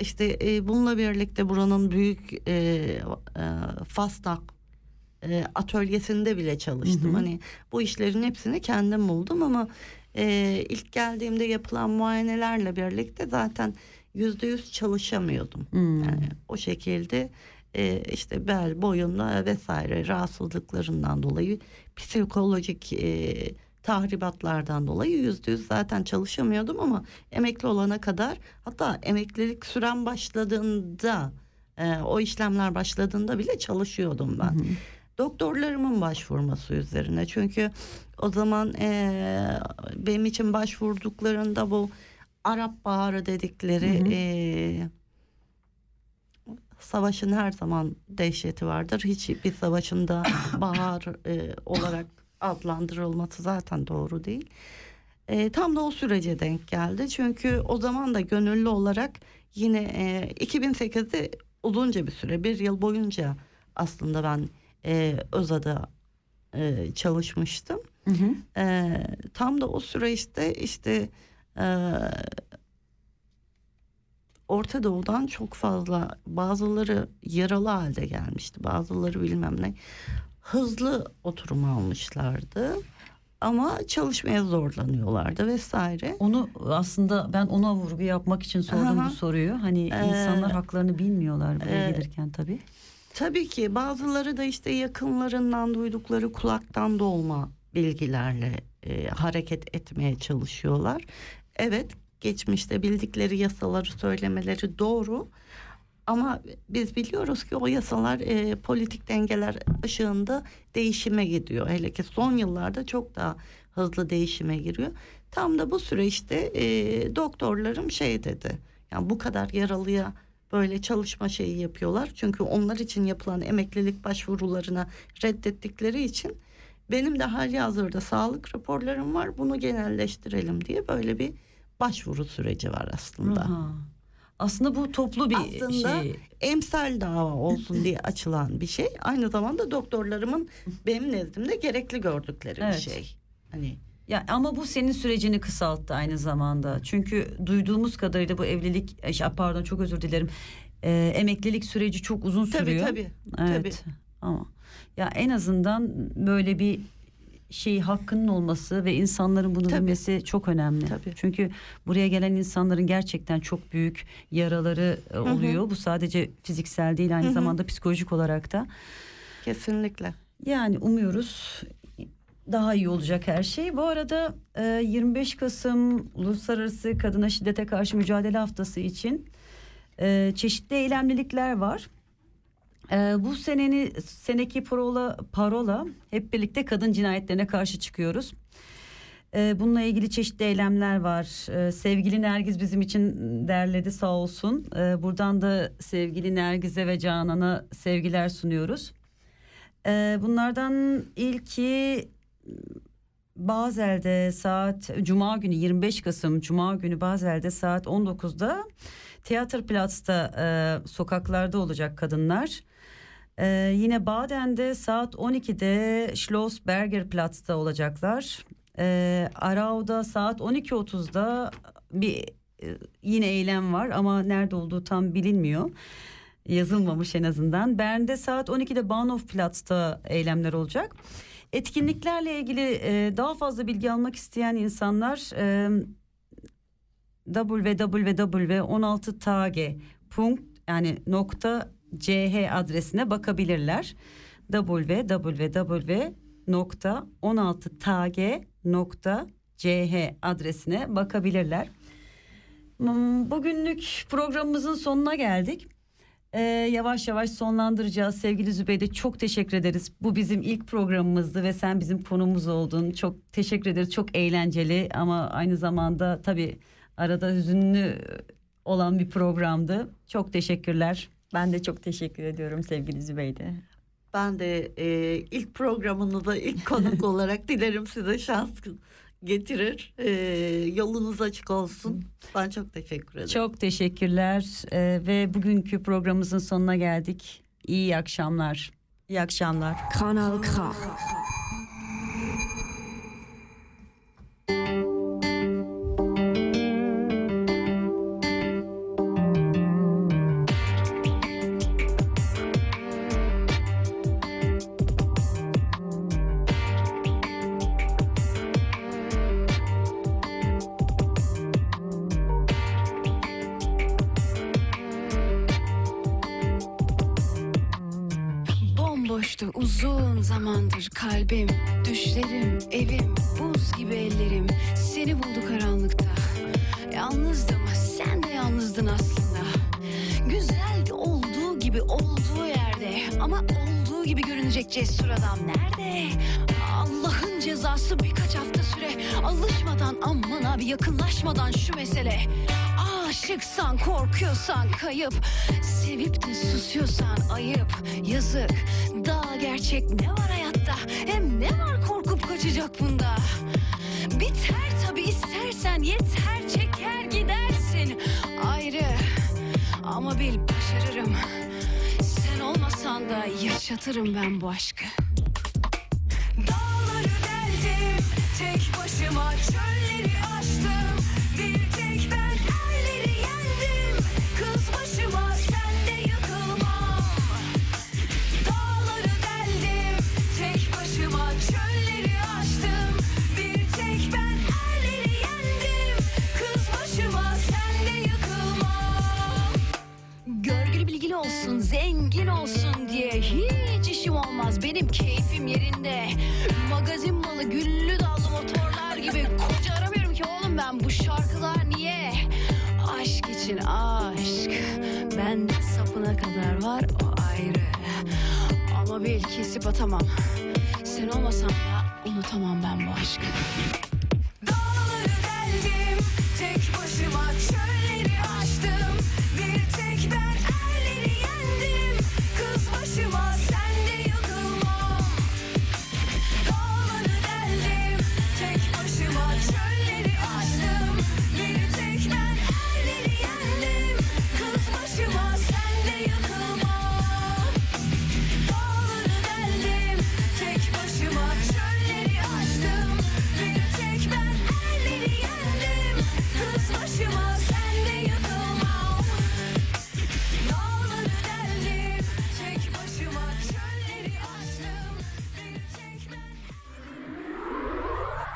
İşte e, bununla birlikte buranın büyük e, e, Fastak e, atölyesinde bile çalıştım. Hani bu işlerin hepsini kendim buldum ama e, ilk geldiğimde yapılan muayenelerle birlikte zaten yüzde yüz çalışamıyordum. Yani o şekilde e, işte bel, boyunla vesaire rahatsızlıklarından dolayı psikolojik e, tahribatlardan dolayı yüzde yüz zaten çalışamıyordum ama emekli olana kadar hatta emeklilik süren başladığında e, o işlemler başladığında bile çalışıyordum ben. Doktorlarımın başvurması üzerine çünkü o zaman e, benim için başvurduklarında bu Arap Baharı dedikleri e, savaşın her zaman dehşeti vardır. Hiçbir savaşında [coughs] bahar e, olarak adlandırılması zaten doğru değil. E, tam da o sürece denk geldi. Çünkü o zaman da gönüllü olarak yine e, 2008'de uzunca bir süre bir yıl boyunca aslında ben e, Öza'da e, çalışmıştım. E, tam da o süreçte işte e, Orta Doğu'dan çok fazla bazıları yaralı halde gelmişti. Bazıları bilmem ne hızlı oturum almışlardı. Ama çalışmaya zorlanıyorlardı vesaire. Onu aslında ben ona vurgu yapmak için sordum Aha. bu soruyu. Hani Ee, insanlar haklarını bilmiyorlar buraya e, gelirken tabii. Tabii ki bazıları da işte yakınlarından duydukları kulaktan dolma bilgilerle e, hareket etmeye çalışıyorlar. Evet geçmişte bildikleri yasaları söylemeleri doğru. Ama biz biliyoruz ki o yasalar e, politik dengeler ışığında değişime gidiyor. Hele ki son yıllarda çok daha hızlı değişime giriyor. Tam da bu süreçte e, doktorlarım şey dedi. Yani bu kadar yaralıya böyle çalışma şeyi yapıyorlar. Çünkü onlar için yapılan emeklilik başvurularına reddettikleri için benim de hali hazırda sağlık raporlarım var. Bunu genelleştirelim diye böyle bir başvuru süreci var aslında. Aha. Aslında bu toplu bir Aslında şey. emsal dava olsun diye açılan bir şey. Aynı zamanda doktorlarımın benim nezdimde gerekli gördükleri Evet. bir şey. Hani Ya ama bu senin sürecini kısalttı aynı zamanda. Çünkü duyduğumuz kadarıyla bu evlilik, e, şey, pardon çok özür dilerim. Ee, emeklilik süreci çok uzun tabii sürüyor. tabii. Evet. Ama ya en azından böyle bir şey hakkının olması ve insanların bunu Tabii. bilmesi çok önemli. Tabii. Çünkü buraya gelen insanların gerçekten çok büyük yaraları e, oluyor. Bu sadece fiziksel değil aynı zamanda psikolojik olarak da. Kesinlikle. Yani umuyoruz daha iyi olacak her şey. Bu arada e, 25 Kasım Uluslararası Kadına Şiddete Karşı Mücadele Haftası için e, çeşitli eylemlilikler var. E, bu seneni seneki parola parola hep birlikte kadın cinayetlerine karşı çıkıyoruz. E, bununla ilgili çeşitli eylemler var. E, sevgili Nergiz bizim için derledi sağ olsun. E, buradan da sevgili Nergiz'e ve Canan'a sevgiler sunuyoruz. Ee, bunlardan ilki Bazel'de saat Cuma günü 25 Kasım Cuma günü Bazel'de saat 19'da Theaterplatz'ta e, sokaklarda olacak kadınlar. Ee, yine Baden'de saat 12'de Schloss Bergerplatz'ta olacaklar. Ee, Arau'da saat 12.30'da bir e, yine eylem var ama nerede olduğu tam bilinmiyor. yazılmamış en azından. Bern'de saat 12'de Bahnhofplatz'ta eylemler olacak. Etkinliklerle ilgili e, daha fazla bilgi almak isteyen insanlar e, www.16tag. yani nokta ch adresine bakabilirler. www.16tag.ch adresine bakabilirler. Hmm, Bugünlük programımızın sonuna geldik. Ee, yavaş yavaş sonlandıracağız. Sevgili Zübeyde çok teşekkür ederiz. Bu bizim ilk programımızdı ve sen bizim konumuz oldun. Çok teşekkür ederiz. Çok eğlenceli ama aynı zamanda tabii arada hüzünlü olan bir programdı. Çok teşekkürler. Ben de çok teşekkür ediyorum sevgili Zübeyde. Ben de e, ilk programını da ilk konuk [laughs] olarak dilerim size şans getirir. E, yolunuz açık olsun. Ben çok teşekkür ederim. Çok teşekkürler Ee, ve bugünkü programımızın sonuna geldik. İyi akşamlar. İyi akşamlar. Kanal K. Aşıksan korkuyorsan kayıp Sevip de susuyorsan ayıp. Yazık daha gerçek ne var hayatta? Hem ne var korkup kaçacak bunda? Biter tabi istersen yeter çeker gidersin. Ayrı ama bil başarırım. Sen olmasan da yaşatırım ben bu aşkı. Dağları deldim tek başıma çölleri Bil kesip atamam. Sen olmasan da unutamam ben bu aşkı.